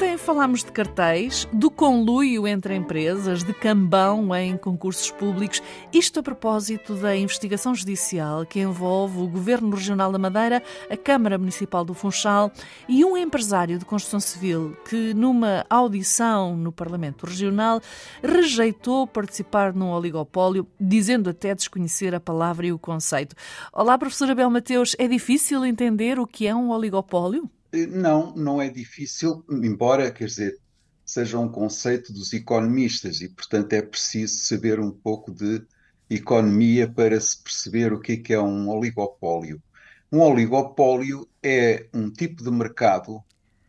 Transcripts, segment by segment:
Ontem falámos de cartéis, do conluio entre empresas, de cambão em concursos públicos, isto a propósito da investigação judicial que envolve o Governo Regional da Madeira, a Câmara Municipal do Funchal e um empresário de construção civil que, numa audição no Parlamento Regional, rejeitou participar num oligopólio, dizendo até desconhecer a palavra e o conceito. Olá, professora Bel Mateus, é difícil entender o que é um oligopólio? Não, não é difícil, embora, quer dizer, seja um conceito dos economistas e, portanto, é preciso saber um pouco de economia para se perceber o que é um oligopólio. Um oligopólio é um tipo de mercado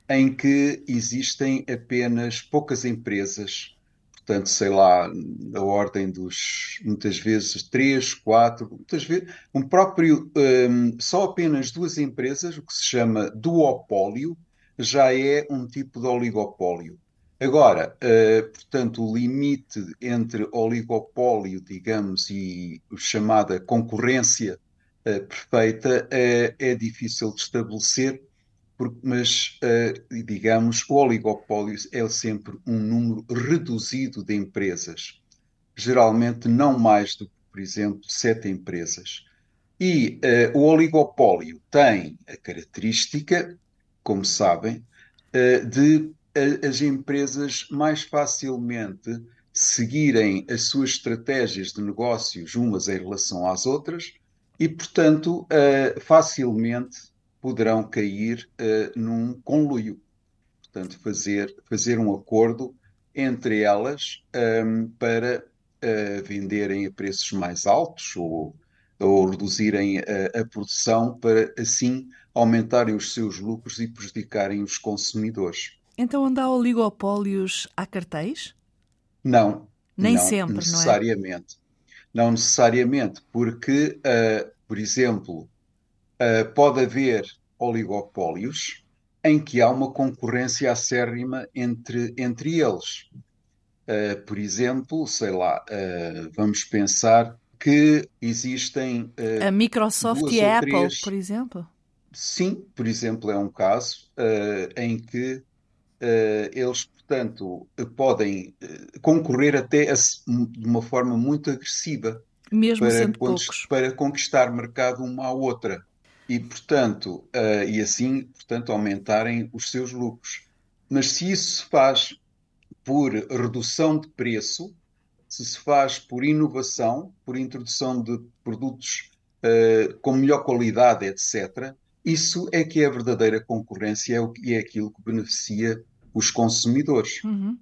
em que existem apenas poucas empresas portanto, sei lá, da ordem dos, muitas vezes, três, quatro, muitas vezes, um próprio, um, só apenas duas empresas, o que se chama duopólio, já é um tipo de oligopólio. Agora, uh, portanto, o limite entre oligopólio, digamos, e chamada concorrência uh, perfeita uh, é difícil de estabelecer, mas, uh, digamos, o oligopólio é sempre um número reduzido de empresas, geralmente não mais do que, por exemplo, sete empresas. E uh, o oligopólio tem a característica, como sabem, uh, de as empresas mais facilmente seguirem as suas estratégias de negócios umas em relação às outras e, portanto, facilmente poderão cair uh, num conluio. Portanto, fazer, fazer um acordo entre elas um, ehm, para uh, venderem a preços mais altos ou, ou reduzirem a, a, produção para assim aumentarem os seus lucros e prejudicarem os consumidores. Então, onde há oligopólios, há cartéis? Não. Nem não sempre, necessariamente. não é? Não necessariamente, porque, uh, por exemplo, uh, pode haver oligopólios em que há uma concorrência acérrima entre, entre eles. Uh, por exemplo, sei lá, uh, vamos pensar que existem. Uh, a Microsoft e a Apple, três... por exemplo? Sim, por exemplo, é um caso em que eles, portanto, podem concorrer até a, de uma forma muito agressiva. Mesmo para, sendo poucos. Para conquistar mercado uma à outra e, portanto, uh, e assim, portanto, aumentarem os seus lucros. Mas se isso se faz por redução de preço, se se faz por inovação, por introdução de produtos uh, com melhor qualidade, etc., isso é que é a verdadeira concorrência e é aquilo que beneficia os consumidores. Uhum.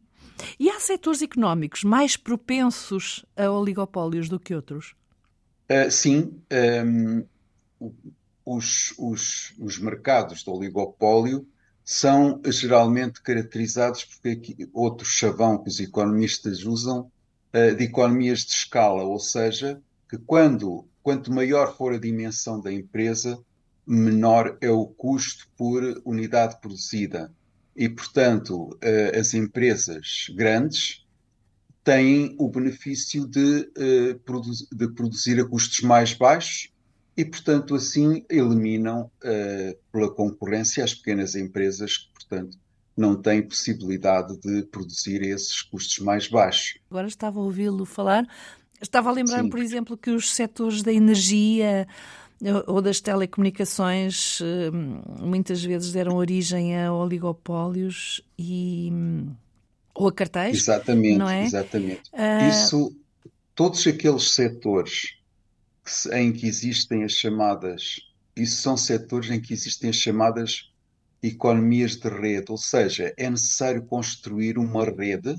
E há setores económicos mais propensos a oligopólios do que outros? Uh, sim. Um, ehm, os, os, os mercados de oligopólio são geralmente caracterizados por outro chavão que os economistas usam uh, de economias de escala, ou seja, que quando quanto maior for a dimensão da empresa, menor é o custo por unidade produzida. E, portanto, uh, as empresas grandes têm o benefício de, produ de produzir a custos mais baixos e, portanto, assim eliminam uh, pela concorrência as pequenas empresas que, portanto, não têm possibilidade de produzir esses custos mais baixos. Agora estava a ouvi-lo falar, estava a lembrar-me, por exemplo, que os setores da energia eh, ou das telecomunicações eh, muitas vezes deram origem a oligopólios e ou a cartéis. Exatamente, é? exatamente. Uh... Isso, todos aqueles setores em que existem as chamadas, isso são setores em que existem as chamadas economias de rede, ou seja, é necessário construir uma rede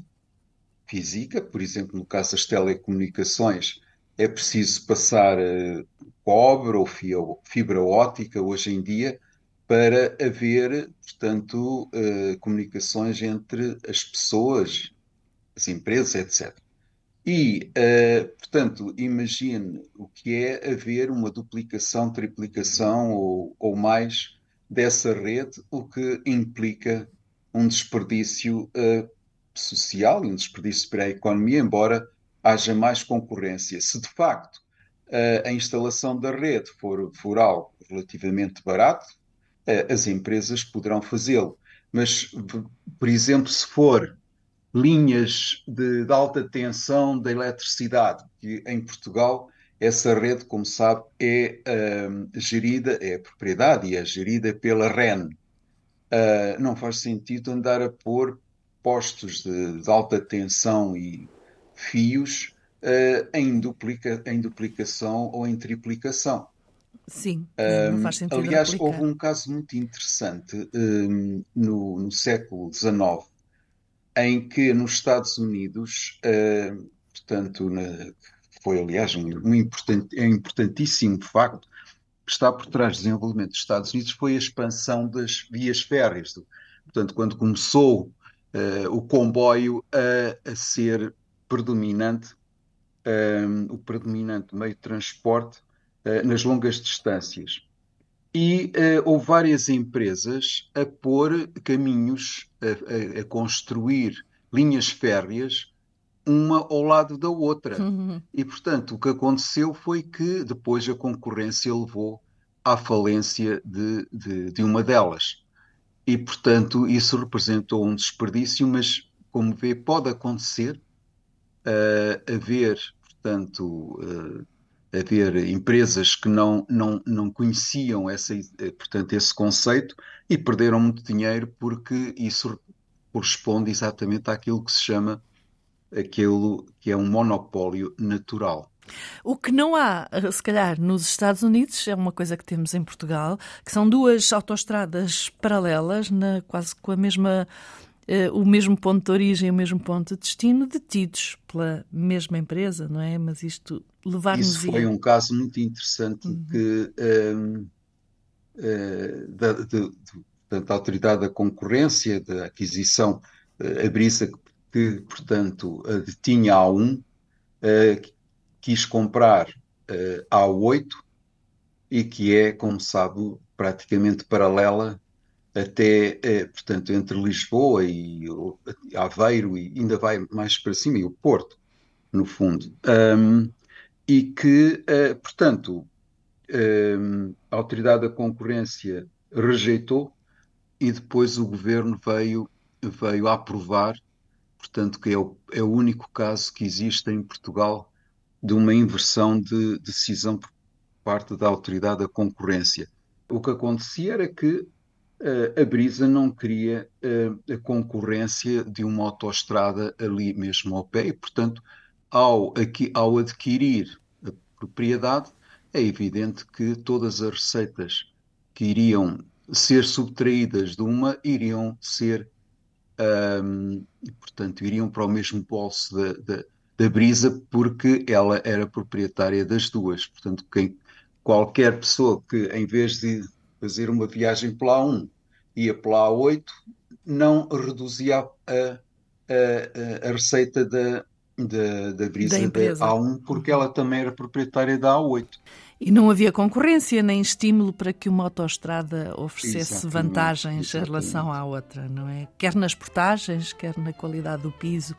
física, por exemplo, no caso das telecomunicações, é preciso passar uh, cobre ou fibra ótica hoje em dia para haver, portanto, uh, comunicações entre as pessoas, as empresas, etc. E, uh, portanto, imagine o que é haver uma duplicação, triplicação ou, ou mais dessa rede, o que implica um desperdício uh, social um desperdício para a economia, embora haja mais concorrência. Se de facto uh, a instalação da rede for, for algo relativamente barato, uh, as empresas poderão fazê-lo. Mas, por exemplo, se for linhas de, de alta tensão da eletricidade, que em Portugal essa rede, como sabe, é uh, gerida, é propriedade e é gerida pela REN. Uh, não faz sentido andar a pôr postos de, de alta tensão e fios uh, em, duplica, em duplicação ou em triplicação. Sim, não faz sentido. Aliás, aplicar. houve um caso muito interessante um, no, no, século XIX, em que nos Estados Unidos, uh, portanto, na, foi aliás um, um, importante, um importantíssimo facto que está por trás do desenvolvimento dos Estados Unidos, foi a expansão das vias férreas. Portanto, quando começou uh, o comboio a, a ser predominante, um, o predominante meio de transporte uh, nas longas distâncias. E uh, houve várias empresas a pôr caminhos, a, a, a, construir linhas férreas, uma ao lado da outra. Uhum. E, portanto, o que aconteceu foi que depois a concorrência levou à falência de, de, de uma delas. E, portanto, isso representou um desperdício, mas, como vê, pode acontecer uh, haver, portanto, uh, haver empresas que não, não, não conheciam essa, eh, portanto, esse conceito e perderam muito dinheiro porque isso corresponde exatamente àquilo que se chama aquilo que é um monopólio natural. O que não há, se calhar, nos Estados Unidos, é uma coisa que temos em Portugal, que são duas autoestradas paralelas, na, quase com a mesma o mesmo ponto de origem, o mesmo ponto de destino, detidos pela mesma empresa, não é? Mas isto levar-nos... Isso foi um caso muito interessante uhum. que um, uh, eh, da, de, de, da autoridade da concorrência, da aquisição, uh, a Brisa, que, portanto, detinha a 1, quis comprar a 8 e que é, como sabe, praticamente paralela até, eh, portanto, entre Lisboa e Aveiro e ainda vai mais para cima, e o Porto, no fundo. Um, e que, uh, portanto, a Autoridade da Concorrência rejeitou e depois o Governo veio, veio aprovar, portanto, que é o, é o único caso que existe em Portugal de uma inversão de decisão por parte da Autoridade da Concorrência. O que acontecia era que a Brisa não queria a concorrência de uma autoestrada ali mesmo ao pé e, portanto, ao, aqui, ao adquirir a propriedade, é evidente que todas as receitas que iriam ser subtraídas de uma iriam ser, um, portanto, iriam para o mesmo bolso da, da, da, Brisa, porque ela era proprietária das duas. Portanto, quem, qualquer pessoa que, em vez de fazer uma viagem pela A1, ia pela A8, não reduzia a, a, a receita da, da, da brisa da, da A1, porque ela também era proprietária da A8. E não havia concorrência nem estímulo para que uma autoestrada oferecesse exatamente, vantagens exatamente. em relação à outra, não é? Quer nas portagens, quer na qualidade do piso,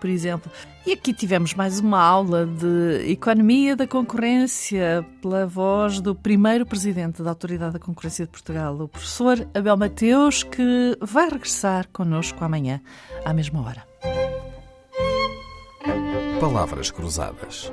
por exemplo. E aqui tivemos mais uma aula de Economia da Concorrência pela voz do primeiro presidente da Autoridade da Concorrência de Portugal, o professor Abel Mateus, que vai regressar connosco amanhã, à mesma hora. Palavras Cruzadas,